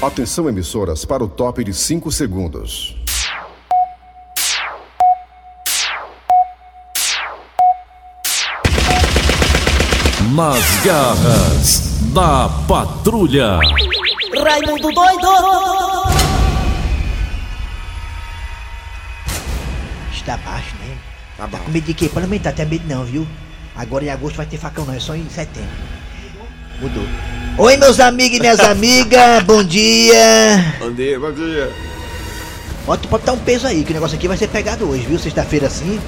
Atenção, emissoras, para o top de 5 segundos. Nas garras da patrulha. Raimundo doido! Está baixo, né? Tá bom. Com medo de quê? Pode aumentar, até medo não, viu? Agora em agosto vai ter facão não, é só em setembro. Mudou. Oi, meus amigos e minhas amigas, bom dia. Bom dia, bom dia. Pode, pode botar um peso aí, que o negócio aqui vai ser pegado hoje, viu? Sexta-feira assim.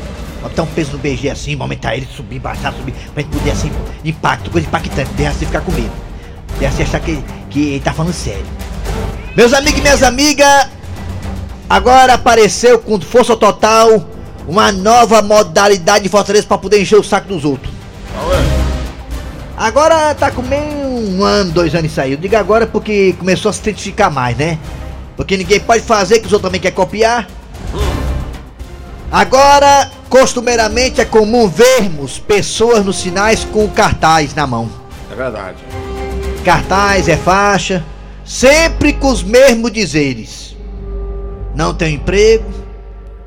Pode botar um peso no BG assim, aumentar ele, subir, baixar, subir, pra gente poder assim, impacto, coisa impactante, deixa você ficar com medo. Deixa você achar que, que ele tá falando sério. Meus amigos e minhas amigas, agora apareceu com força total uma nova modalidade de Fortaleza pra poder encher o saco dos outros. Agora tá com meio um ano, dois anos. Eu digo agora porque começou a se identificar mais, né? Porque ninguém pode fazer, que os outros também querem copiar. Agora, costumeiramente é comum vermos pessoas nos sinais com cartaz na mão. É verdade. Cartaz é faixa, sempre com os mesmos dizeres. Não tenho emprego,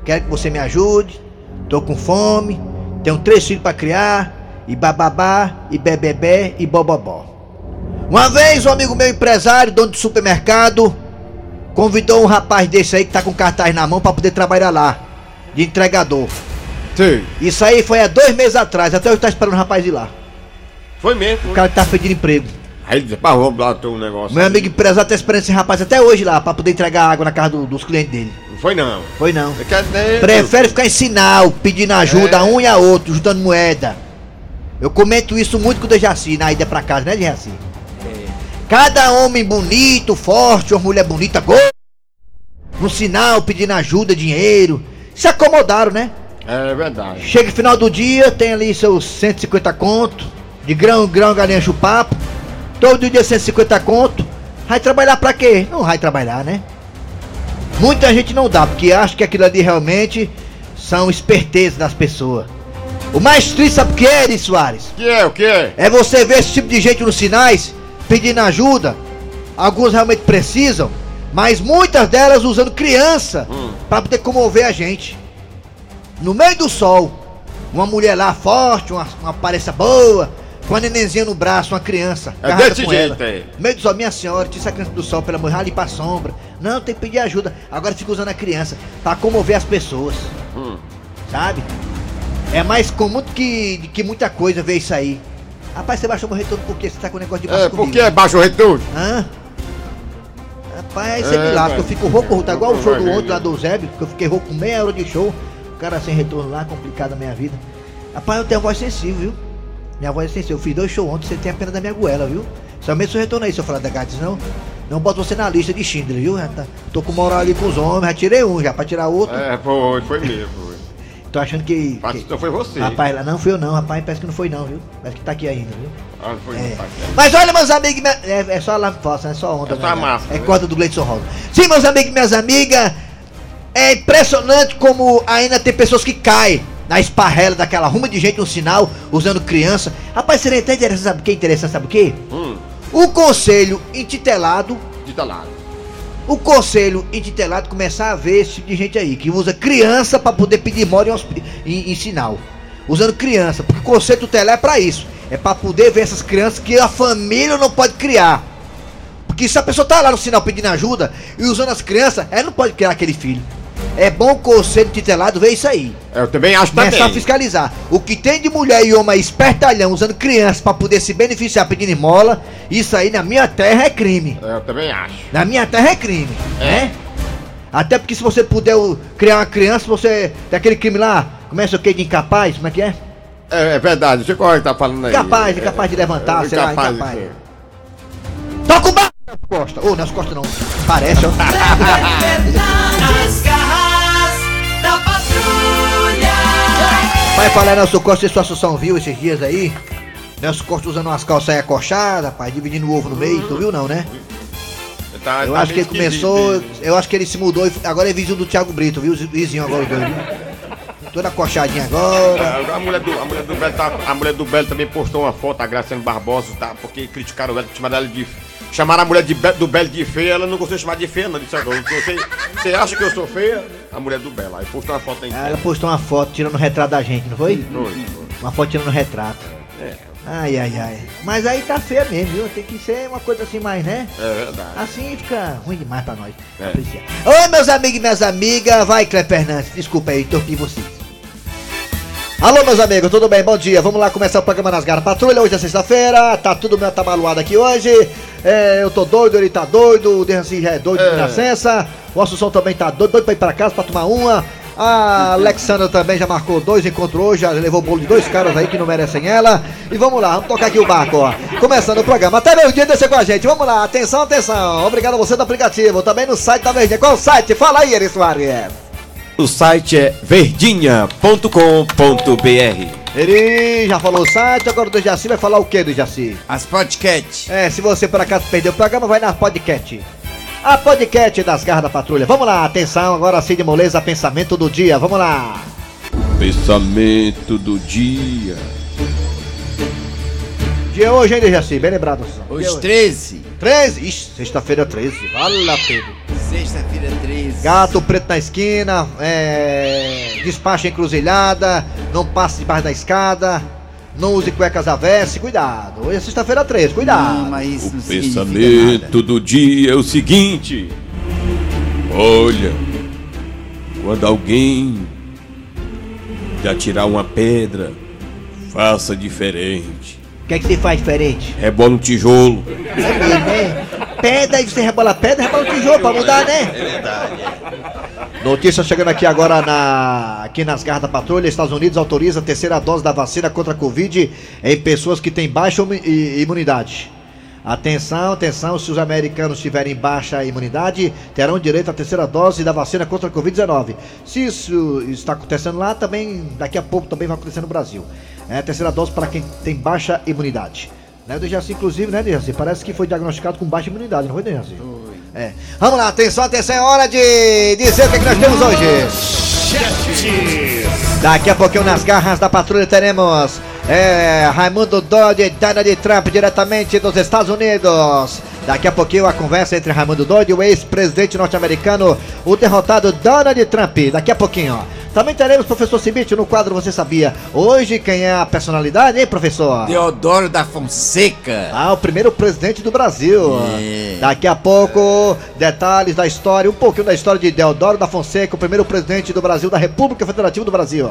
quero que você me ajude, tô com fome, tenho três filhos para criar, e bababá, e bebebé, e bobobó. Uma vez um amigo meu empresário, dono de supermercado, convidou um rapaz desse aí que tá com cartaz na mão para poder trabalhar lá, de entregador. Sim. Isso aí foi há dois meses atrás, até hoje tá esperando o rapaz ir lá. Foi mesmo. O cara que tá pedindo emprego. Aí lá ter um negócio. Meu amigo empresário tá esperando esse rapaz até hoje lá, pra poder entregar água na casa do- dos clientes dele. Não foi não. Foi não. Dizer... Prefere ficar em sinal, pedindo ajuda É. a um e a outro, juntando moeda. Eu comento isso muito com o Dejaci na ida pra casa, né, Dejaci? Cada homem bonito, forte, uma mulher bonita, gol, no sinal, pedindo ajuda, dinheiro. Se acomodaram, né? É verdade. Chega no final do dia, tem ali seus 150 conto, de grão grão, galinha chupapo. Todo dia 150 conto. Vai trabalhar pra quê? Não vai trabalhar, né? Muita gente não dá, porque acha que aquilo ali realmente são espertezas das pessoas. O mais triste, sabe o que é, Eri Soares? O que é, o que é? É você ver esse tipo de gente nos sinais, pedindo ajuda. Alguns realmente precisam, mas muitas delas usando criança Hum. pra poder comover a gente. No meio do sol, uma mulher lá forte, uma, uma aparência boa, com a nenenzinha no braço, uma criança. É desse com jeito ela. aí. No meio do sol, minha senhora, tira essa criança do sol pela manhã ali pra sombra. Não, tem que pedir ajuda. Agora fica usando a criança pra comover as pessoas, Hum. sabe? É mais comum do que, de que muita coisa ver isso aí. Rapaz, você baixou meu retorno porque você tá com o negócio de baixo É, por que é baixo retorno? Hã? Rapaz, você É, me lasca, eu fico rouco, tá igual o show do outro lá do Zébio, que eu fiquei rouco com meia hora de show, o cara sem retorno lá, complicado a minha vida. Rapaz, eu tenho voz sensível, viu? Minha voz é sensível, eu fiz dois shows ontem, você tem a pena da minha goela, viu? Somente seu retorno aí, seu falar da gata, senão não boto você na lista de Schindler, viu? Tá- tô com moral ali com os homens, já tirei um já, pra tirar outro. É, foi, foi mesmo. Tô achando que... Mas que- Então foi você. Rapaz, lá não fui eu não, rapaz, parece que não foi não, viu? Parece que tá aqui ainda, viu? Ah, não foi É. não, tá certo. Mas olha, meus amigos, minha- é, é só lá falsa, é só onda. É só a né? massa, É né? corda do Gleison Rosa. Sim, meus amigos e minhas amigas, é impressionante como ainda tem pessoas que caem na esparrela daquela ruma de gente no sinal, usando criança. Rapaz, seria até interessante, sabe o que é interessante, sabe o que? Hum, O conselho intitelado, lá. O conselho intitelado começar a ver esse tipo de gente aí, que usa criança pra poder pedir mora em, em- em sinal. Usando criança, porque o conselho tutelar é pra isso. É pra poder ver essas crianças que a família não pode criar. Porque se a pessoa tá lá no sinal pedindo ajuda e usando as crianças, ela não pode criar aquele filho. É bom o conselho tutelado ver isso aí. Eu também acho também. Começar a fiscalizar. O que tem de mulher e homem espertalhão usando criança pra poder se beneficiar pedindo esmola, isso aí na minha terra é crime. Eu também acho. Na minha terra é crime, É. né? Até porque se você puder criar uma criança, você. Tem aquele crime lá, começa o que de incapaz? Como é que é? É, é verdade, você qual é que tá falando aí? Incapaz, incapaz de levantar, É, sei lá, incapaz, é. Toca o barco! Nelson Costa! Ô, Nelson Costa não. Parece, ó. Nas! Vai falar Nelson Costa e sua Assunção viu esses dias aí? Nelson Costa usando umas calças aí acolchadas, rapaz, dividindo o ovo no meio, tu viu não, né? Tá- Eu tá acho que ele começou, esquisito, eu acho que ele se mudou, agora é vizinho do Thiago Brito, viu? Vizinho agora, dois, viu? Toda acochadinha agora. A, a mulher do, a, mulher do Belo tá- a mulher do Belo também postou uma foto, a Graciane Barbosa, tá, porque criticaram ela, chamaram ela de chamaram a mulher de do Belo de feia, ela não gostou de chamar de feia, não. Disse, "Agora, você, você acha que eu sou feia? A mulher do Belo. Aí postou uma foto aí. Ela postou uma foto tirando o retrato da gente, não foi? Foi, foi. Uma foto tirando o retrato. É, Ai, ai, ai. Mas aí tá feia mesmo, viu? Tem que ser uma coisa assim mais, né? é verdade. Assim fica ruim demais pra nós. É. Oi, meus amigos e minhas amigas. Vai, Cleber Fernandes. Desculpa aí, interrompi vocês. Alô, meus amigos, tudo bem? Bom dia. Vamos lá começar o programa nas garras patrulha. Hoje é sexta-feira. Tá tudo meio atabaluado aqui hoje. É, eu tô doido, ele tá doido. O Derranci já é doido de É. nascença. O Assunção também tá doido, doido pra ir pra casa pra tomar uma. A Alexandra também já marcou dois encontros hoje, já levou o bolo de dois caras aí que não merecem ela. E vamos lá, vamos tocar aqui o barco, ó. Começando o programa. Até meio dia descer com a gente. Vamos lá, atenção, atenção. Obrigado a você do aplicativo, também no site da Verdinha. Qual o site? Fala aí, Eri Soares. O site é verdinha.com.br. Eri já falou o site, agora o do Jaci vai falar o que do Jaci? As podcast. É, se você por acaso perdeu o programa, vai na podcast. A podcast das garras da patrulha. Vamos lá, atenção, agora Cid Moleza, pensamento do dia. Vamos lá. Pensamento do dia. Dia hoje, hein, Dejaci? Bem lembrado. Hoje hoje. 13. 13? Ixi, sexta-feira 13. Fala, Pedro. Sexta-feira 13. Gato preto na esquina, é. Despacha encruzilhada, não passe debaixo da escada, não use cuecas avesse, cuidado. Hoje é sexta-feira 13, cuidado. Não, mas isso O pensamento do dia é o seguinte: Olha, quando alguém te atirar uma pedra, faça diferente. O que é que você faz diferente? Rebola um tijolo. É mesmo, né? Pedra, aí você rebola pedra, rebola o tijolo pra mudar, né? É verdade. Notícia chegando aqui agora na, aqui nas garras da patrulha. Estados Unidos autoriza a terceira dose da vacina contra a Covid em pessoas que têm baixa imunidade. Atenção, atenção, se os americanos tiverem baixa imunidade, terão direito à terceira dose da vacina contra a Covid-19. Se isso está acontecendo lá, também daqui a pouco também vai acontecer no Brasil. É a terceira dose para quem tem baixa imunidade. Né, Dejaci, inclusive, né, Dejaci? Parece que foi diagnosticado com baixa imunidade, não foi, Dejaci? É. Vamos lá, atenção, atenção, é hora de dizer o que, é que nós temos hoje. Daqui a pouquinho nas garras da patrulha teremos é, Raimundo Doide e Donald Trump diretamente dos Estados Unidos. Daqui a pouquinho a conversa entre Raimundo Doide e o ex-presidente norte-americano, o derrotado Donald Trump. Daqui a pouquinho, ó. Também teremos professor Cibite no quadro Você Sabia. Hoje quem é a personalidade, hein, professor? Deodoro da Fonseca. Ah, o primeiro presidente do Brasil. É. Daqui a pouco, detalhes da história, um pouquinho da história de Deodoro da Fonseca, o primeiro presidente do Brasil, da República Federativa do Brasil.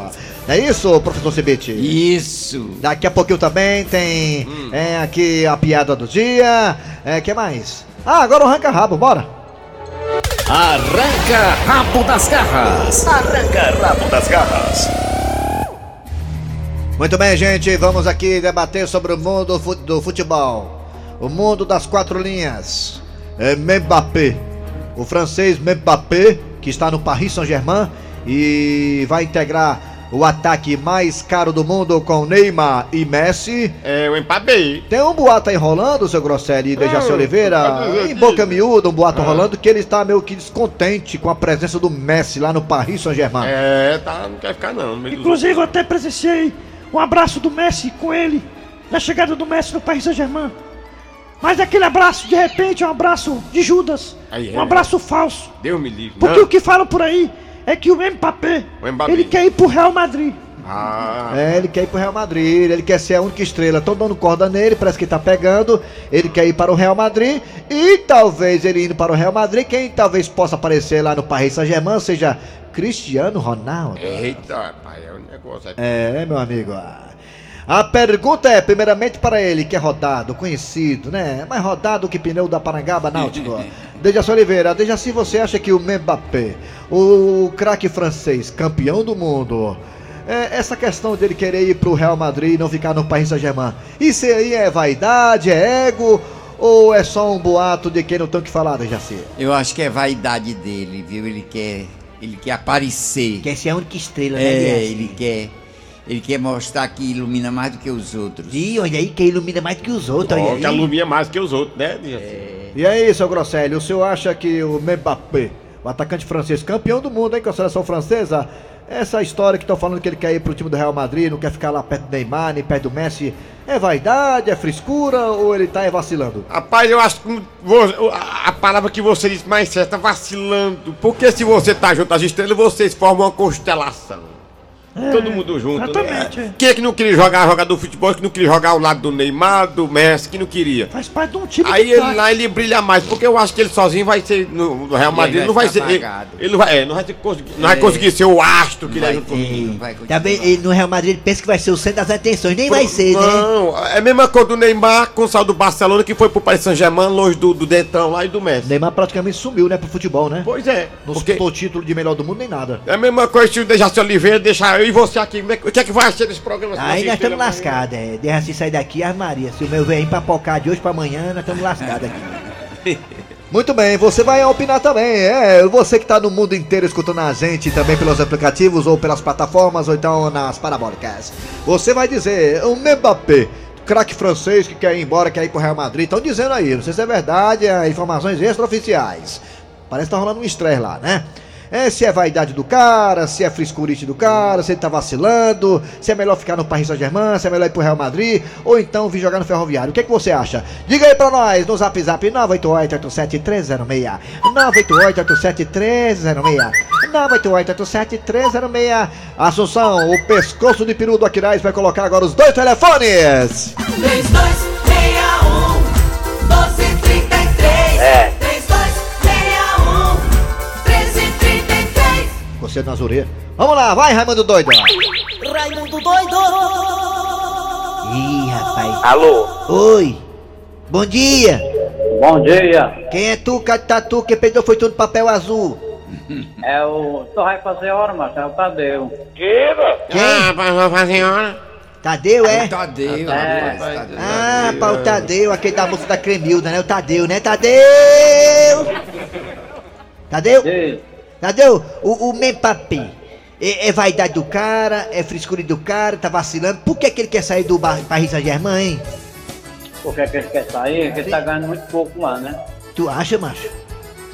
É isso, professor Cibite? Isso. Daqui a pouquinho também tem é, aqui a piada do dia. É, que mais? Ah, agora o arranca rabo, bora. Arranca rabo das garras. Arranca rabo das garras. Muito bem, gente, vamos aqui debater sobre o mundo do futebol. O mundo das quatro linhas. É Mbappé. O francês Mbappé, que está no Paris Saint-Germain e vai integrar o ataque mais caro do mundo com Neymar e Messi. É o empabei. Tem um boato aí rolando, seu Grosselli e Dejaci Oliveira, em boca miúda, um boato Ah. rolando que ele está meio que descontente com a presença do Messi lá no Paris Saint-Germain. É, tá, não quer ficar não. Inclusive, eu até presenciei um abraço do Messi com ele, na chegada do Messi no Paris Saint-Germain. Mas aquele abraço, de repente, é um abraço de Judas. Aí é. um abraço falso. Deus me livre. Porque Não. o que falam por aí é que o Mbappé, O Mbappé. ele quer ir pro Real Madrid. Ah, É, ele quer ir pro Real Madrid, ele quer ser a única estrela. Estão dando corda nele, parece que tá pegando. Ele quer ir para o Real Madrid. E talvez ele indo para o Real Madrid, quem talvez possa aparecer lá no Paris Saint-Germain seja Cristiano Ronaldo. eita, pai, é um negócio aqui. É, meu amigo. A pergunta é, primeiramente para ele, que é rodado, conhecido, né? Mais rodado que pneu da Parangaba Náutico. Dejaci Oliveira, Dejaci, você acha que o Mbappé, o craque francês, campeão do mundo, é, essa questão dele querer ir pro Real Madrid e não ficar no Paris Saint-Germain, isso aí é vaidade, é ego ou é só um boato de quem não tem o que falar, Dejaci? Eu acho que é vaidade dele, viu? Ele quer, ele quer aparecer. Quer ser a única estrela, É, ele quer, ele quer mostrar que ilumina mais do que os outros. Ih, olha aí, quem ilumina mais que os outros, Ó, olha que alumia mais que os outros, né? E aí, seu Grosselio, o senhor acha que o Mbappé, O atacante francês, campeão do mundo, hein, com a seleção francesa. Essa história que estão falando que ele quer ir pro time do Real Madrid, não quer ficar lá perto do Neymar, nem perto do Messi. É vaidade, é frescura ou ele tá aí vacilando? Rapaz, eu acho que a palavra que você disse mais certa, vacilando. Porque se você tá junto às estrelas, vocês formam uma constelação. Todo mundo junto, exatamente, né? é. Quem é que não queria jogar jogador de futebol, que não queria jogar ao lado do Neymar, do Messi, que não queria? Faz parte de um time Aí que ele tá- lá ele brilha mais, porque eu acho que ele sozinho vai ser no, no Real Madrid, ele não vai vai ser. Ele, não vai, é, não vai, conseguir, não vai É. conseguir ser o astro que ele é Vai junto comigo. não vai. Também ele no Real Madrid ele pensa que vai ser o centro das atenções, nem vai ser, né? Não, é a mesma coisa do Neymar com o sal do Barcelona que foi pro Paris Saint-Germain, longe do, do Dentão lá e do Messi. Neymar praticamente sumiu, né, pro futebol, né? Pois é, Não porque o título de melhor do mundo nem nada. é a mesma coisa se o Dejaci Oliveira deixar e você aqui. É O que é que vai ser desse programa? se Aí nós estamos lascados, é. Deixa assim sair daqui, as Maria. Se o meu velho papocar de hoje pra amanhã, nós estamos lascados aqui. Muito bem, você vai opinar também, é. Você que tá no mundo inteiro escutando a gente também pelos aplicativos ou pelas plataformas ou então nas parabólicas. Você vai dizer, o Mbappé, craque francês que quer ir embora, quer ir pro Real Madrid, estão dizendo aí, não sei se é verdade, é informações extraoficiais. Parece que tá rolando um estresse lá, né? É, se é vaidade do cara, se é frescurite do cara, se ele tá vacilando, se é melhor ficar no Paris Saint-Germain, se é melhor ir pro Real Madrid, ou então vir jogar no Ferroviário. O que, é que você acha? Diga aí pra nós no zap zap 988-87306. 988-87306. 988-87306. Assunção, o pescoço de peru do Aquiraz vai colocar agora os dois telefones. 3261 1233 É. 1333 Você nas orelhas. Vamos lá, vai, Raimundo Doido. Raimundo doido Ih, rapaz. Alô, Oi. Bom dia. bom dia. Quem é tu, Catatu? Quem perdeu foi tudo papel azul. É o. Tu vai fazer hora, mas é o Tadeu. Ah, vai- vai fazer hora. Tadeu, é? Tadeu, É. rapaz, Tadeu. Ah, pá, o Tadeu, aquele da música da Cremilda, né? O Tadeu, né? Tadeu! Tadeu? Diz, Tadeu, o, o Mbappé, é, é vaidade do cara, é frescura do cara, tá vacilando. Por que, que ele quer sair do Paris Saint-Germain, hein? por que, que ele quer sair? Porque ele tá ganhando muito pouco lá, né? Tu acha, macho?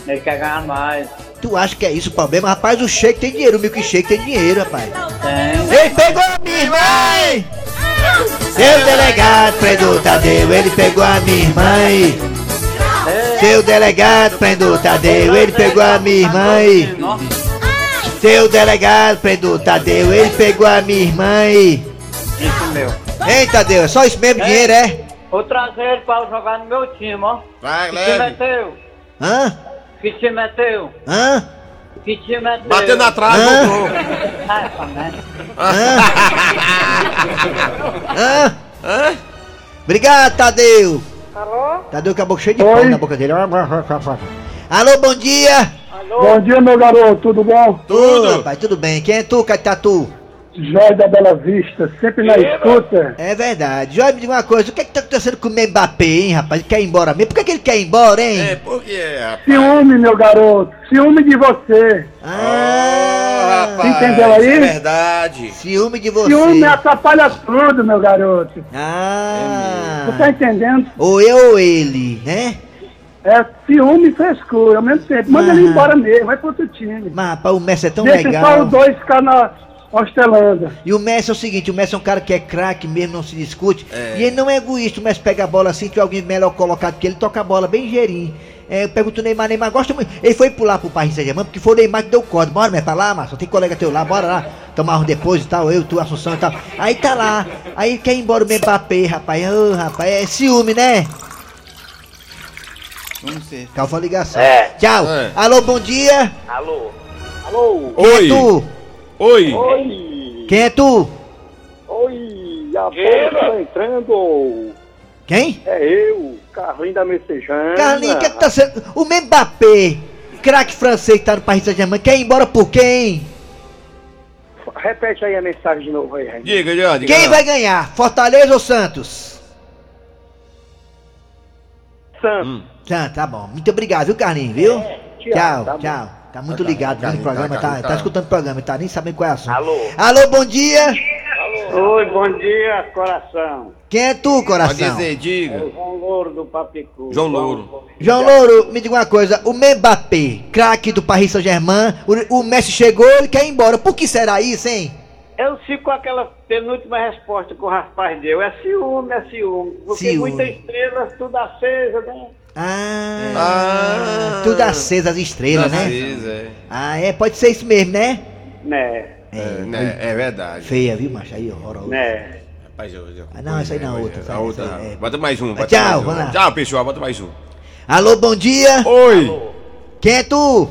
Ele quer ganhar mais. Tu acha que é isso o problema? Rapaz, o Sheik tem dinheiro, o milkshake tem dinheiro, rapaz. Tem. Ele pegou a minha irmã! hein? Seu delegado prendeu o Tadeu, ele pegou a minha irmã! hein? Seu delegado prendeu o Tadeu, ele pegou a minha irmã! hein? Seu delegado prendeu o Tadeu, ele pegou a minha irmã! hein? Isso meu. Hein, Tadeu? É só isso mesmo, dinheiro, é? Vou trazer ele pra jogar no meu time, ó. Vai, Que time é leve. teu? Hã? Que time é teu? Hã? Que time é teu? Bateu na trave, Hã? voltou. Ah, essa merda. Hã? Hã? Obrigado, Tadeu! Alô? Tadeu com a boca cheia de pão na boca dele. Alô, bom dia! Bom dia, meu garoto, tudo bom? Tudo, rapaz, tudo bem. Quem é tu, Catatu? Jóia da Bela Vista, sempre na escuta. É verdade. Joia, me diga uma coisa, o que é que tá acontecendo com o Mbappé, hein, rapaz? Ele quer ir embora mesmo? Por que, que ele quer ir embora, hein? É, por que, rapaz? Ciúme, meu garoto, ciúme de você. Ah, Entendeu aí? É verdade. ciúme de você. Ciúme atrapalha tudo, meu garoto. Ah. Tu tá entendendo? Ou eu ou ele, né? É ciúme e frescura ao mesmo tempo. Manda ele Aham. embora mesmo, vai pro outro time. Mas, rapaz, o Messi é tão Deixa legal. só os dois ficar na Hostelândia. E o Messi é o seguinte, o Messi é um cara que é craque mesmo, não se discute. E ele não é egoísta, o Messi pega a bola assim, que alguém melhor colocado que ele, toca a bola bem ligeirinho. É, eu pergunto o Neymar, Neymar gosta muito. Ele foi pular pro Paris Saint-Germain porque foi o Neymar que deu corda. Bora, Messi, pra lá, Márcio. Tem colega teu lá, bora lá. Tomar um depois e tal, eu, tu, Assunção e tal. Aí tá lá. Aí quer ir embora o Mbappé, rapaz. Ô, rapaz, é ciúme, né? Vamos ser. Calma a ligação. É. Tchau. É. Alô, bom dia. Alô? Alô? Quem é Oi. tu? Oi. Oi, Quem é tu? oi, a bola tá entrando. Quem? É eu, Carlinho da Messejana. Carlinhos, o que, é que tá sendo. O Mbappé, craque francês que tá no Paris Saint-Germain, quer ir embora por quem? Repete aí a mensagem de novo aí, Raimundo. Diga, diga, diga. Quem vai ganhar? Fortaleza ou Santos? Santos. Tá, tá bom. Muito obrigado, viu, Carlinhos, viu? tchau, Tchau, tá bom. tchau. Tá muito ligado viu, no Carlinhos, programa, tá, tá, Carlinhos, tá tá. escutando o programa, tá nem sabendo qual é a assunto. Alô? Alô, bom dia. Oi, bom dia, coração. Quem é tu, Pode coração? dizer, É diga. o João Louro do Papicu. João Louro. João Louro, me diga uma coisa, o Mbappé, craque do Paris Saint-Germain, o, o Messi chegou e quer ir embora. Por que será isso, hein? Eu fico com aquela penúltima resposta que o rapaz deu. É ciúme, é ciúme. Porque Ciúme. muitas estrelas, tudo acesa, né? Ah, Ah. tudo acesa as estrelas, né? Acesa, é. Ah, é, pode ser isso mesmo, né? Né, É, né, é verdade. Feia, viu, macho? Aí, horroroso. né. Rapaz, eu, eu, Ah, não, essa aí não, é, outra, A essa- outra. essa é- Bota mais um. bota Tchau, mais um. vamos lá. Tchau, pessoal. Bota mais um. Alô, bom dia. Oi. Quem é tu?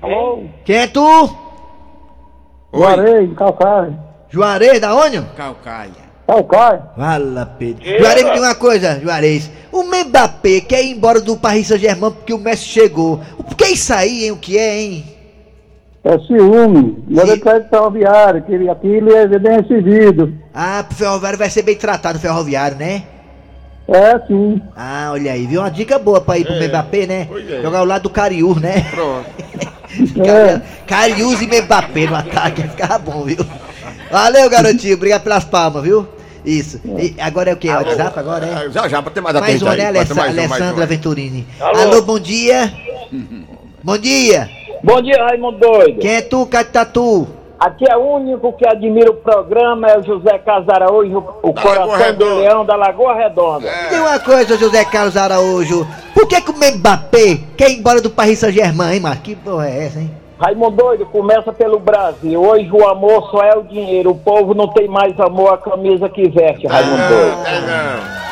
Alô? Quem é tu? Juarez, Calcaia. Juarez, da onde? Calcaia. Calcaia. Fala, Pedro. Juarez, me diga uma coisa, Juarez. O Mbappé quer ir embora do Paris Saint-Germain porque o Messi chegou. O que é isso aí, hein? O que é, hein? É ciúme. Ele Sim. quer ferroviário, que aquilo é bem recebido. Ah, pro ferroviário vai ser bem tratado, o ferroviário, né? É, sim. Ah, olha aí, viu? Uma dica boa pra ir pro Mbappé, né? é. Jogar ao lado do Cariús, né? Pronto. Cariús e Mbappé no ataque, ficava bom, viu? Valeu, garotinho, obrigado pelas palmas, viu? Isso. E agora é o quê? WhatsApp agora, é? Ah, Já, já, bota mais Mais atento uma, aí. né, Alessa- mais um, mais Alessandra um. Venturini? Alô? bom dia. Bom dia. Bom dia, Raimundo Doido. Quem é tu, Catatu? Aqui é o único que admira o programa, é o José Casaraújo, o Da coração Lagoa do Redonda. leão da Lagoa Redonda. É. Tem uma coisa, José Carlos Araújo. Por que, que o Mbappé quer ir embora do Paris Saint-Germain, hein, Marcos? Que porra é essa, hein? Raimundo Doido, começa pelo Brasil. Hoje o amor só é o dinheiro. O povo não tem mais amor à camisa que veste, Raimundo Doido. É, não.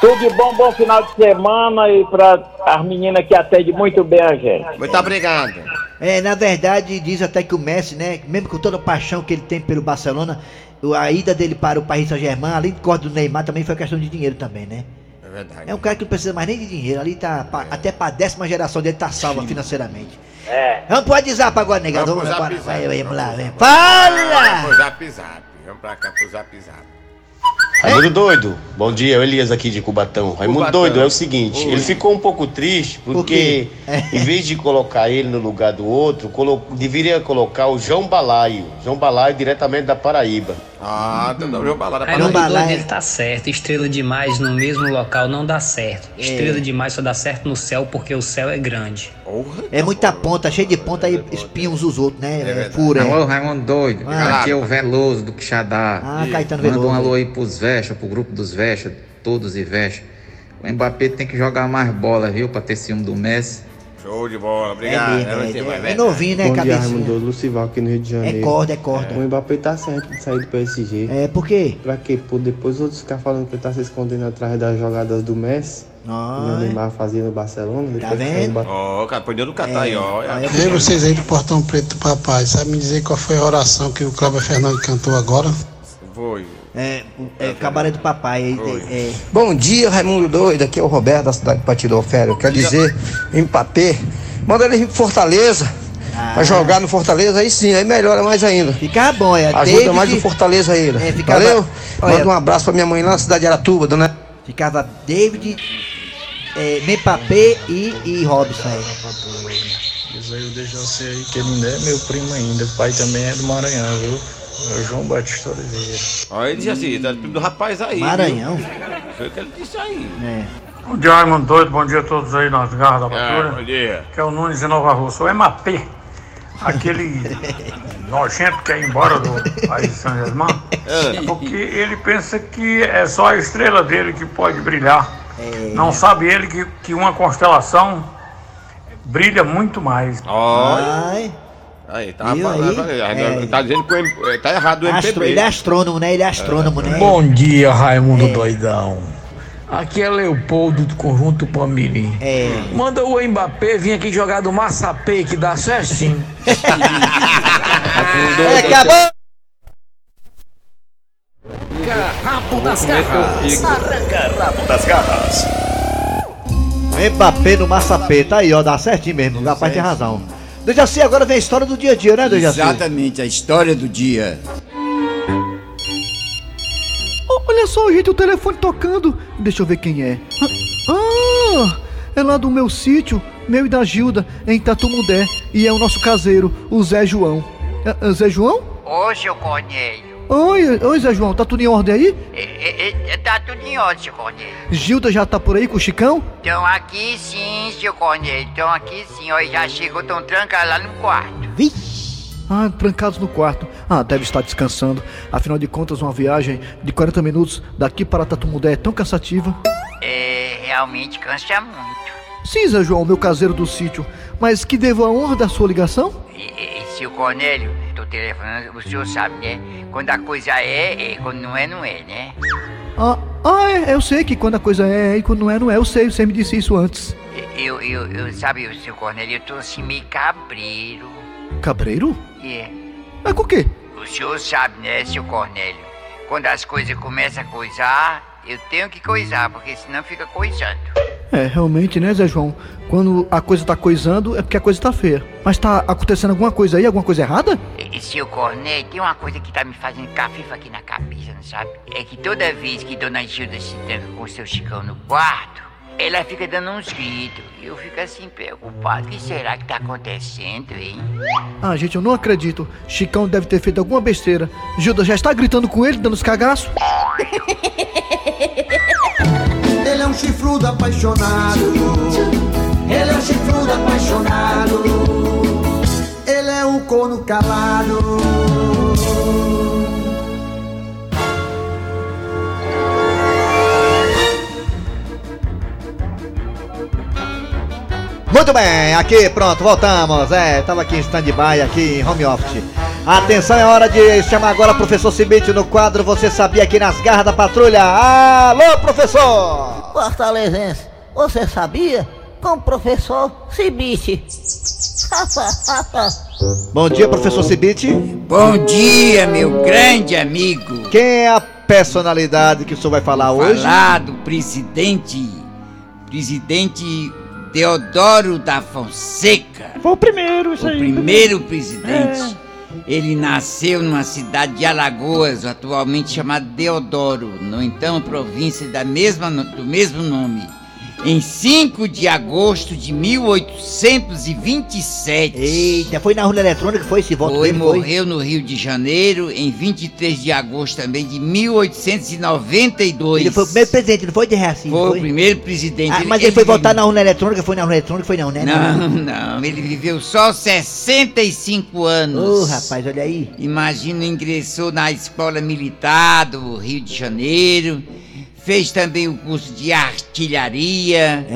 Tudo de bom, bom final de semana e para as meninas que atendem muito bem a gente. Muito obrigado. É, na verdade, diz até que o Messi, né, mesmo com toda a paixão que ele tem pelo Barcelona, a ida dele para o Paris Saint-Germain, além do corte do Neymar, também foi questão de dinheiro também, né? É verdade. É um cara que não precisa mais nem de dinheiro, ali tá, pa- até pra décima geração dele tá salva financeiramente. É. Vamos pro WhatsApp agora, negado. Vamos Vamos, agora. zap, Vai, vamos lá, vem. pro Vamos Fala! pro zap zap. Vamos pra cá pro zap zap. Raimundo Doido, bom dia, é o Elias aqui de Cubatão. Raimundo Cubatão. Doido, é o seguinte, Oi. ele ficou um pouco triste porque, em vez de colocar ele no lugar do outro, colo- deveria colocar o João Balaio. João Balaio diretamente da Paraíba. Ah, dando balada pra João Raimundo Balaio. Doido, ele tá certo. Estrela demais no mesmo local não dá certo. Estrela demais só dá certo no céu porque o céu é grande. Porra. É muita ponta, cheio de ponta aí, espinha uns os outros, né? É, fura. Alô, É. Raimundo Doido. Ah. Aqui é o Veloso do Quixadá. Ah, Caetano Manda Veloso. um alô aí pros Vexa, pro grupo dos Vexa, todos e Vexa. O Mbappé tem que jogar mais bola, viu? Pra ter ciúme do Messi. Show de bola, É, obrigado. mesmo, É, é, vai, é, vai. é novinho, né, Bom dia, cabecinha? Raimundo Lucival aqui no Rio de É Janeiro. corda, é corda. O Mbappé tá certo de sair do PSG. É, por quê? Pra quê? Por depois outros ficar falando que ele tá se escondendo atrás das jogadas do Messi. Que o Ó, Neymar fazia no Barcelona. Tá vendo? do Ó, cara, perdeu no Catar aí, ó. Vê vocês aí do Portão Preto do Papai. Sabe me dizer qual foi a oração que o Cláudio Fernandes cantou agora? Foi. É, é cabaré do papai. aí, Oi. É, Bom dia, Raimundo Doido. Aqui é o Roberto da cidade de Patidão Féreo. Quer dizer, Mbappé, manda ele vir pro Fortaleza. Ah. Pra jogar no Fortaleza, aí sim, aí melhora mais ainda. Ficava bom, é. Ajuda David- mais o Fortaleza aí. É, ficava- Valeu? Olha- Manda um abraço pra minha mãe lá na cidade de Aratuba, dona. Ficava David, é, Mbappé e, e Robson aí. Diz aí o Dejaci aí que ele ainda é meu primo ainda. O pai também é do Maranhão, viu? É João Batista Oliveira. Ó, ele disse assim, tá do rapaz aí. Maranhão. viu? Foi o que ele disse aí. É. Bom dia, Raimundo Doido. Bom dia a todos aí nas garras da Ah, patrulha. bom dia. que é o Nunes de Nova Rússia. O MAP, aquele nojento que é embora do país de São Germán, É. porque ele pensa que é só a estrela dele que pode brilhar. É. Não sabe ele que, que uma constelação brilha muito mais. Olha. Aí, tá, Viu falando, aí? É. tá dizendo que o M- tá errado o astro, MPB. ele é astrônomo, né? Ele é astrônomo, né? Bom dia, Raimundo Doidão. Aqui é Leopoldo do Conjunto Pamirim. É. Manda o Mbappé vir aqui jogar do Massapê, que dá certinho. É, acabou! Rabo das garras. Arranca rabo das garras. Mbappé no Massapê, tá aí, ó, dá certinho mesmo, o rapaz tem razão. Dejaci, agora vem a história do dia a dia, né, Dejaci? Exatamente, a história do dia. Ó, olha só, gente, o telefone tocando. Deixa eu ver quem é. Ah, é lá do meu sítio, meu e da Gilda, em Tatumudé. E é o nosso caseiro, o Zé João. É, é Zé João? Ô, seu Cornélio. Oi, oi, Zé João, tá tudo em ordem aí? É, é, é, tá tudo em ordem, seu Cornélio. Gilda já tá por aí com o Chicão? Estão aqui sim, seu Cornélio. Estão aqui sim. Ó, já chegou, estão trancados lá no quarto. Ah, trancados no quarto. Ah, deve estar descansando. Afinal de contas, uma viagem de 40 minutos daqui para Tatumudé é tão cansativa. É, realmente cansa muito. Sim, Zé João, meu caseiro do sítio. Mas que devo a honra da sua ligação? E, e, e, seu Cornélio, tô telefonando, o senhor sabe, né? Quando a coisa é, é. Quando não é, não é, né? Ah, ah é, eu sei que quando a coisa é, é e quando não é, não é. Eu sei, você me disse isso antes. Eu, eu, eu sabe, o seu Cornélio, eu tô assim meio cabreiro. Cabreiro? É. É com o quê? O senhor sabe, né, seu Cornélio? Quando as coisas começam a coisar, eu tenho que coisar, porque senão fica coisando. É, realmente, né, Zé João? Quando a coisa tá coisando, é porque a coisa tá feia. Mas tá acontecendo alguma coisa aí, alguma coisa errada? E, seu Cornélio, tem uma coisa que tá me fazendo cafifa aqui na cabeça, não sabe? É que toda vez que Dona Gilda se tranca com seu Chicão no quarto, ela fica dando uns gritos. E eu fico assim preocupado. O que será que tá acontecendo, hein? Ah, gente, eu não acredito. Chicão deve ter feito alguma besteira. Gilda já está gritando com ele, dando os cagaços? Ele é um chifrudo apaixonado. Ele é um chifrudo apaixonado. Ele é um corno calado. Muito bem, aqui pronto, voltamos. É, tava aqui em stand-by, aqui em home office. Atenção, é hora de chamar agora o professor Cibite no quadro Você Sabia aqui nas garras da patrulha. Alô, professor! Fortalezense, você sabia? Com o professor Cibite. Bom dia, professor Cibite. Bom dia, meu grande amigo. Quem é a personalidade que o senhor vai falar hoje? Falar do presidente. Presidente Deodoro da Fonseca. Foi o primeiro, isso o aí. primeiro presidente. Ele nasceu numa cidade de Alagoas, atualmente chamada Deodoro, no então província da mesma, do mesmo nome. Em 5 de agosto de 1827. Eita, foi na urna eletrônica que foi esse voto Foi, dele, morreu no Rio de Janeiro em 23 de agosto também de 1892. Ele foi o primeiro presidente, não foi de Reacinho? Foi o primeiro presidente. Ah, mas ele, foi votar na urna eletrônica? Foi na urna eletrônica? Foi não, né? Não, não, ele viveu só 65 anos. Ô, rapaz, olha aí. Imagina, ingressou na escola militar do Rio de Janeiro. Fez também o curso de artilharia.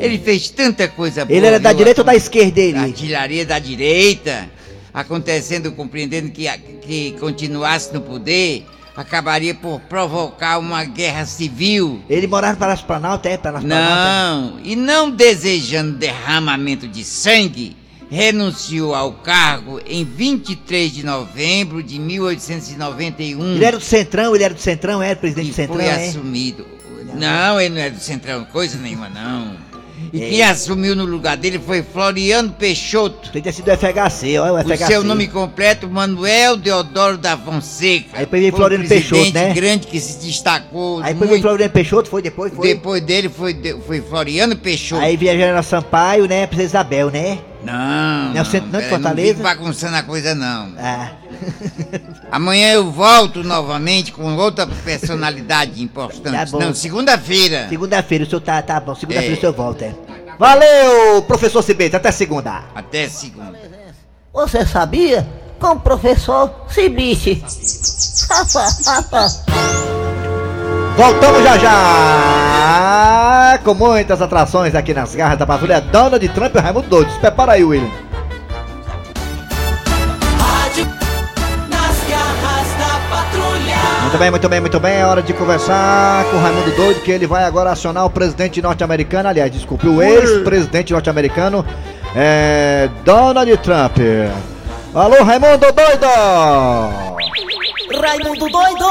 Ele fez tanta coisa boa. É. Ele era da viu? direita ou da esquerda ele? Artilharia da direita. Acontecendo, compreendendo que, que continuasse no poder, acabaria por provocar uma guerra civil. Ele morava para as Planalto, é? Para as Não, e não desejando derramamento de sangue, renunciou ao cargo em 23 de novembro de 1891. Ele era do Centrão, ele era do Centrão, era presidente do Centrão, foi é? assumido. Não, ele não é do Centrão, coisa nenhuma, não. E É. quem assumiu no lugar dele foi Floriano Peixoto. Tem sido o FHC, ó, o O FHC. seu nome completo, Manuel Deodoro da Fonseca. Aí Foi um Floriano Peixoto, né? grande que se destacou Aí muito. veio Floriano Peixoto, foi depois, foi? Depois dele foi, foi Floriano Peixoto. Aí viajando a Sampaio, né, Princesa Isabel, né? Não, Não é o centro não de pera, Fortaleza? Não bagunçando a coisa, não. Ah. Amanhã eu volto novamente com outra personalidade importante. Tá bom. Não, segunda-feira. Segunda-feira, o senhor tá, tá bom, segunda-feira É. o senhor volta, é. Valeu, professor Cibete, até segunda. Até segunda. Você sabia? Com o professor Cibite. Voltamos já já com muitas atrações aqui nas garras da patrulha Donald Trump e o Raimundo Doido. Prepara aí, William. Rádio nas garras da patrulha. Muito bem, muito bem, muito bem. É hora de conversar com o Raimundo Doido, que ele vai agora acionar o presidente norte-americano, aliás, desculpe, o ex-presidente norte-americano, é, Donald Trump. Alô, Raimundo Doido! Raimundo doido.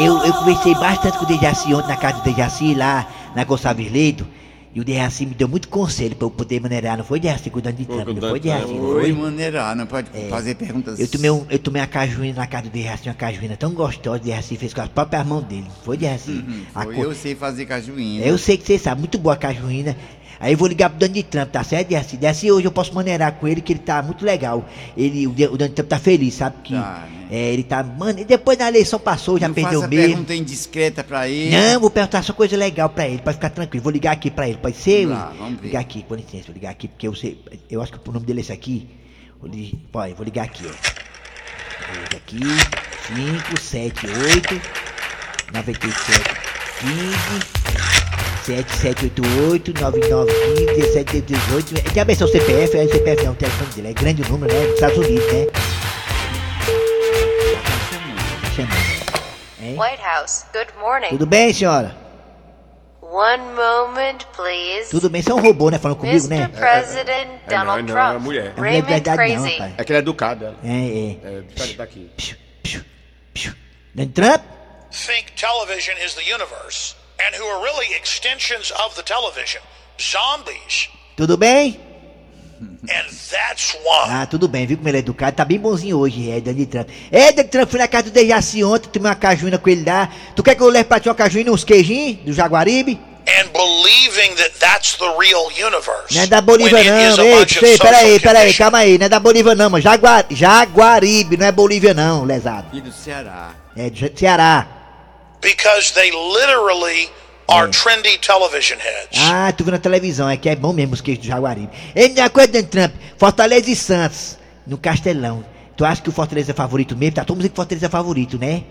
Eu, eu conversei bastante com o Dejaci ontem na casa do Dejaci, lá na Gonçalves Leito. E o Dejaci me deu muito conselho pra eu poder maneirar, não foi Dejaci cuidando de Trump, não foi Dejaci? não Oi, maneirar, não pode É. fazer perguntas. Eu tomei, um, eu tomei uma cajuína na casa do Dejaci, uma cajuína tão gostosa, o Dejaci fez com as próprias mãos dele. Foi Dejaci? A Foi, co- eu sei fazer cajuína. Eu sei que você sabe, muito boa a cajuína. Aí eu vou ligar pro Donald Trump, tá certo? Desce, desce hoje eu posso maneirar com ele, que ele tá muito legal. Ele, o, o Donald Trump tá feliz, sabe? Que é, ele tá. Mano, e depois da eleição passou, já Não perdeu faça mesmo. pergunta indiscreta pra ele. Não, vou perguntar só coisa legal pra ele, pode ficar tranquilo. Vou ligar aqui pra ele, pode ser? Vamos lá, Will? vamos ver. Ligar aqui, com licença, vou ligar aqui, porque eu sei. Eu acho que o nome dele é esse aqui. Vou, pode, vou ligar aqui, ó. Vou ligar aqui. 5, 7, 8, 97, 15, 7788, 9915, 1718. Quer ver seu CPF? É o CPF não, o telefone dele. É grande o número, né? Dos Estados Unidos, né? White House, good morning. Tudo bem, senhora? One moment, please. Tudo bem, você é um robô, né? Falando comigo, Mr. né? President Donald não, Trump. é mulher. Não é Raymond verdade não, rapaz. É que ele é educado, ela. É, é. É, deixa ele daqui. Donald Trump? think television is the universe, and who are really extensions of the television, zombies. Tudo bem? And that's why. Ah, tudo bem, viu como ele é educado? Tá bem bonzinho hoje, é, Donald Trump. É, Donald Trump, fui na casa do Dejaci ontem, tomei uma cajuína com ele lá. Tu quer que eu leve pra ti uma cajuína e uns queijinhos do Jaguaribe? And believing that that's the real universe. Não é da Bolívia não, ei, ei, peraí, peraí, calma aí, não é da Bolívia não, mas Jaguar, Jaguaribe, não é Bolívia não, lesado. E do Ceará. É de Ceará. Because they literally are trendy television heads. Ah, tu viu na televisão, é que é bom mesmo os queijos do Jaguaribe. Minha coisa, Donald Trump, Fortaleza e Santos, no Castelão. Tu acha que o Fortaleza é favorito mesmo? Tá todo mundo dizendo que o Fortaleza é favorito, né?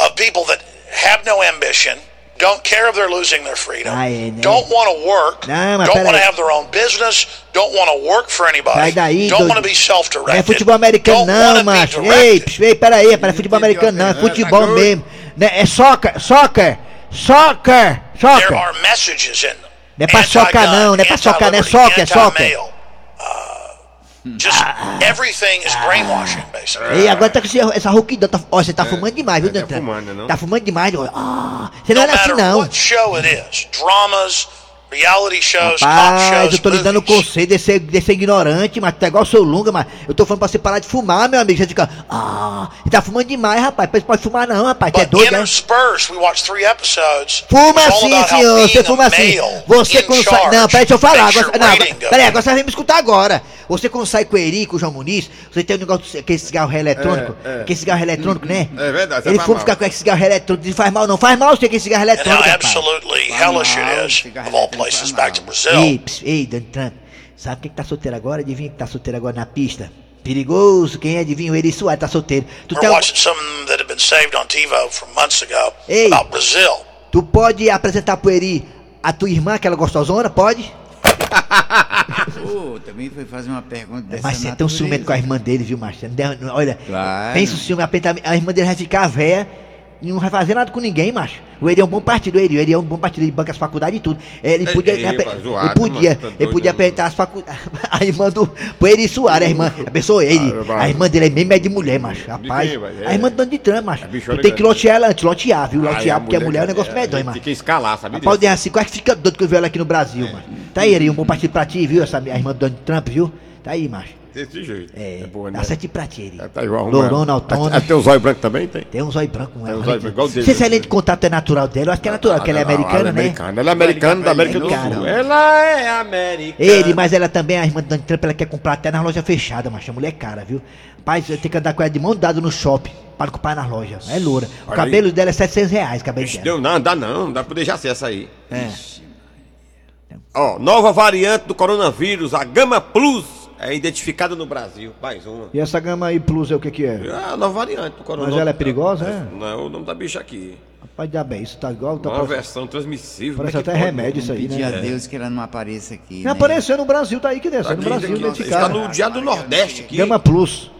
Of people that have no ambition, don't care if they're losing their freedom, Ah, é, né? don't want to work, Não, mas don't want to have their own business, don't want to work for anybody, Sai daí, don't want to be self-directed. Não é futebol americano não, macho. Ei, ei, peraí, peraí, futebol americano não, é futebol mesmo. Né, É soccer, soccer, soccer, There soccer. are messages in them. Não é pra socar não, não é pra socar, não é soccer, é soccer. Anti-male. Uh, just everything is brainwashing, basically. Ei, agora tá com esse- essa rouquidão, tá, ó, você tá fumando demais, viu, Dantan? fumando, não? Tá fumando demais, ó. Ah, você não No era assim não. what show it is, dramas, reality shows, talk Rapaz, shows, eu tô lhe dando conselho de ser, de ser ignorante, mas tu é igual o seu Lunga, mas eu tô falando pra você parar de fumar, meu amigo. Você fica, ah, você tá fumando demais, rapaz. Você pode fumar não, rapaz, tu é doido, né? interspersed. We watched three episodes. Fuma assim, how senhor, você fuma assim. male Você in quando sai. charge Não, peraí, deixa eu falar. Agora, não, peraí, agora você vem me escutar agora. Você quando sai com o Eri, com o João Muniz, você tem um negócio, aquele cigarro eletrônico. É, é. Aquele cigarro eletrônico, né? É verdade, Ele fuma ficar com esse cigarro eletrônico, não faz mal, não faz mal você aquele cigarro eletrônico. rapaz. absolutely hellish it is, places, back to Brazil. Ei, ps, ei, Donald Trump, sabe quem que tá solteiro agora? Adivinha quem tá solteiro agora na pista? Perigoso, quem adivinha? O Eri Soares tá solteiro. Tu, We're tem, watching something that had been saved on TiVo from months ago Ei. about Brazil. tu pode apresentar pro Eri a tua irmã, aquela gostosona? Pode? Pô, também foi fazer uma pergunta dessa Mas você é tão ciumento com a irmã dele, viu, deve- Olha, Claro. pensa o ciúme, a irmã dele vai ficar e não vai fazer nada com ninguém, macho. O Eri é um bom partido, o Eri, o Eri é um bom partido, ele banca as faculdades e tudo. Ele Ei, podia, ei, ele, zoado, podia, mano, tá ele podia apertar as faculdades. A irmã do. Pro Eri Soares, a irmã. A pessoa, ele. Ah. A irmã dele é mesmo é de mulher, macho. Rapaz. quem? É. A irmã do Donald Trump, macho. bichona Tu tem que lotear ela antes, lotear, viu? Ai, Lotear, porque a mulher é um que- negócio medonho, mano. Tem que escalar, sabe Rapaz, disso? Dejaci quase fica doido que eu vi ela aqui no Brasil, mano. Tá aí, Eri, um bom partido pra ti, viu? Essa a irmã do Donald Trump, viu? Tá aí, macho. Desse jeito. É, boa, né? sete pra ti, Eri. Tá igual Lourona, autônoma. Ah, Tem um zóio branco também? Tem. Tem um zóio branco, um Tem um zóio branco, igual dele. se a lente de contato é natural dela, eu acho que é natural, porque ela é americana, é né? Ela é americana da América do. Sul. Ela é americana. Ele, mas ela também, a irmã do Donald Trump, ela quer comprar até nas lojas fechadas, mas a mulher é cara, viu? Pai, tenho que andar com ela de mão dada no shopping para comprar nas lojas. É loura. O Olha cabelo dela é 700 reais, cabelo Ixi, dela. deu, não, dá não, dá pra deixar ser essa aí. É. Ó, nova variante do coronavírus, a Gama Plus, é identificada no Brasil. Mais uma. E essa gama aí plus é o que que é? É a nova variante do coronavírus. Mas ela é perigosa, é? Não, é o nome da bicha aqui. Rapaz, dá bem, isso tá igual... Tá Uma parecendo- versão transmissível. Parece é até pode? remédio isso aí, Pedir né? a Deus que ela não apareça aqui. Não né? apareceu no Brasil, tá aí que desce. Tá no aqui, Brasil, aqui, ó, identificado. Está no dia do Nordeste aqui. Gama Plus.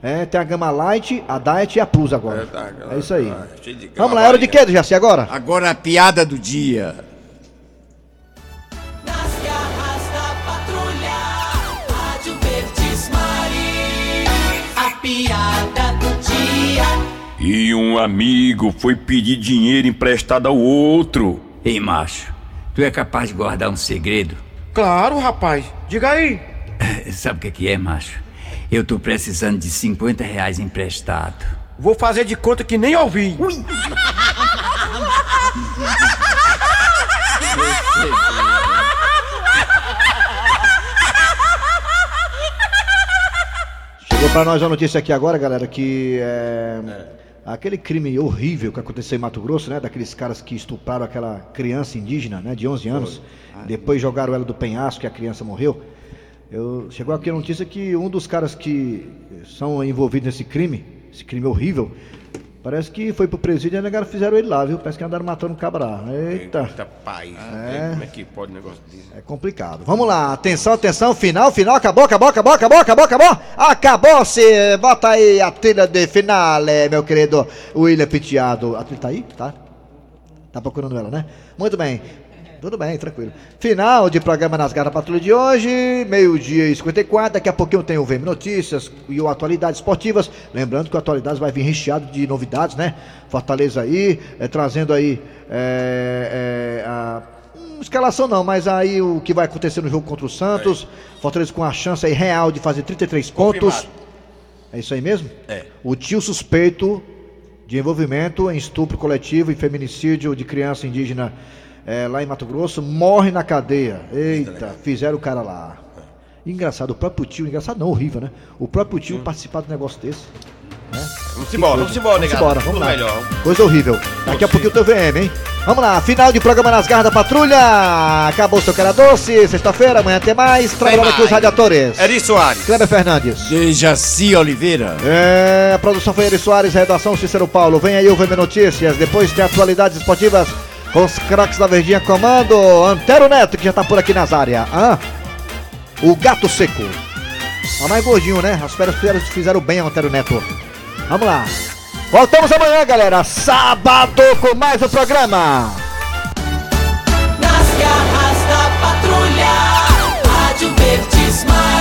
É, tem a Gama Light, a Diet e a Plus agora. É, tá, É, isso aí. tá, cheio de Vamos lá, é hora de quê, Jaci, agora? Agora a piada do dia. E um amigo foi pedir dinheiro emprestado ao outro. Ei, macho, tu é capaz de guardar um segredo? Claro, rapaz. Diga aí. Sabe o que é, que é, macho? Eu tô precisando de 50 reais emprestado. Vou fazer de conta que nem ouvi. Ui. Chegou para nós a notícia aqui agora, galera, que é, é aquele crime horrível que aconteceu em Mato Grosso, né? Daqueles caras que estupraram aquela criança indígena, né? De 11 anos. Depois jogaram ela do penhasco e a criança morreu. Eu, chegou aqui a notícia que um dos caras que são envolvidos nesse crime, esse crime horrível, parece que foi pro presídio e a negada fizeram ele lá, viu? Parece que andaram matando um cabra. Eita. Eita, pai. É. Como é que pode um negócio desse? É complicado. Vamos lá, atenção, atenção, final, final, acabou, acabou, acabou, acabou, acabou, acabou. Acabou-se. Bota aí a trilha de finale, meu querido William Pitiado. A trilha tá aí? Tá? Tá procurando ela, né? Muito bem. Tudo bem, tranquilo. Final de programa nas garras patrulha de hoje, meio-dia e 54. Daqui a pouquinho tem o VM Notícias e o Atualidades Esportivas. Lembrando que o Atualidades vai vir recheado de novidades, né? Fortaleza aí, eh, trazendo aí eh, eh, a escalação não, mas aí o que vai acontecer no jogo contra o Santos. Fortaleza com a chance aí real de fazer 33 pontos. É isso aí mesmo? É. O tio suspeito de envolvimento em estupro coletivo e feminicídio de criança indígena eh, lá em Mato Grosso morre na cadeia. Eita, fizeram o cara lá. Engraçado, o próprio tio, engraçado não, horrível, né? O próprio tio participar de um negócio desse. Né? Vamos embora, vamos embora, negado. embora, vamos lá. melhor. Coisa horrível. Daqui a pouquinho eu tô VM, hein? Vamos lá, final de programa nas garras da patrulha. Acabou o seu cara doce. Sexta-feira, amanhã tem mais. Trabalhando aqui os radiadores. Eri Soares. Kleber Fernandes. Dejaci Oliveira. É, a produção foi Eri Soares, redação Cícero Paulo. Vem aí o VM Notícias, depois tem atualidades esportivas com os craques da Verdinha Comando. Antero Neto, que já tá por aqui nas áreas. O Gato Seco. Tá mais gordinho, né? As férias fizeram, bem ao Antero Neto. Vamos lá. Voltamos amanhã, galera. Sábado com mais um programa. Nas garras da patrulha, Rádio Verdes Maria.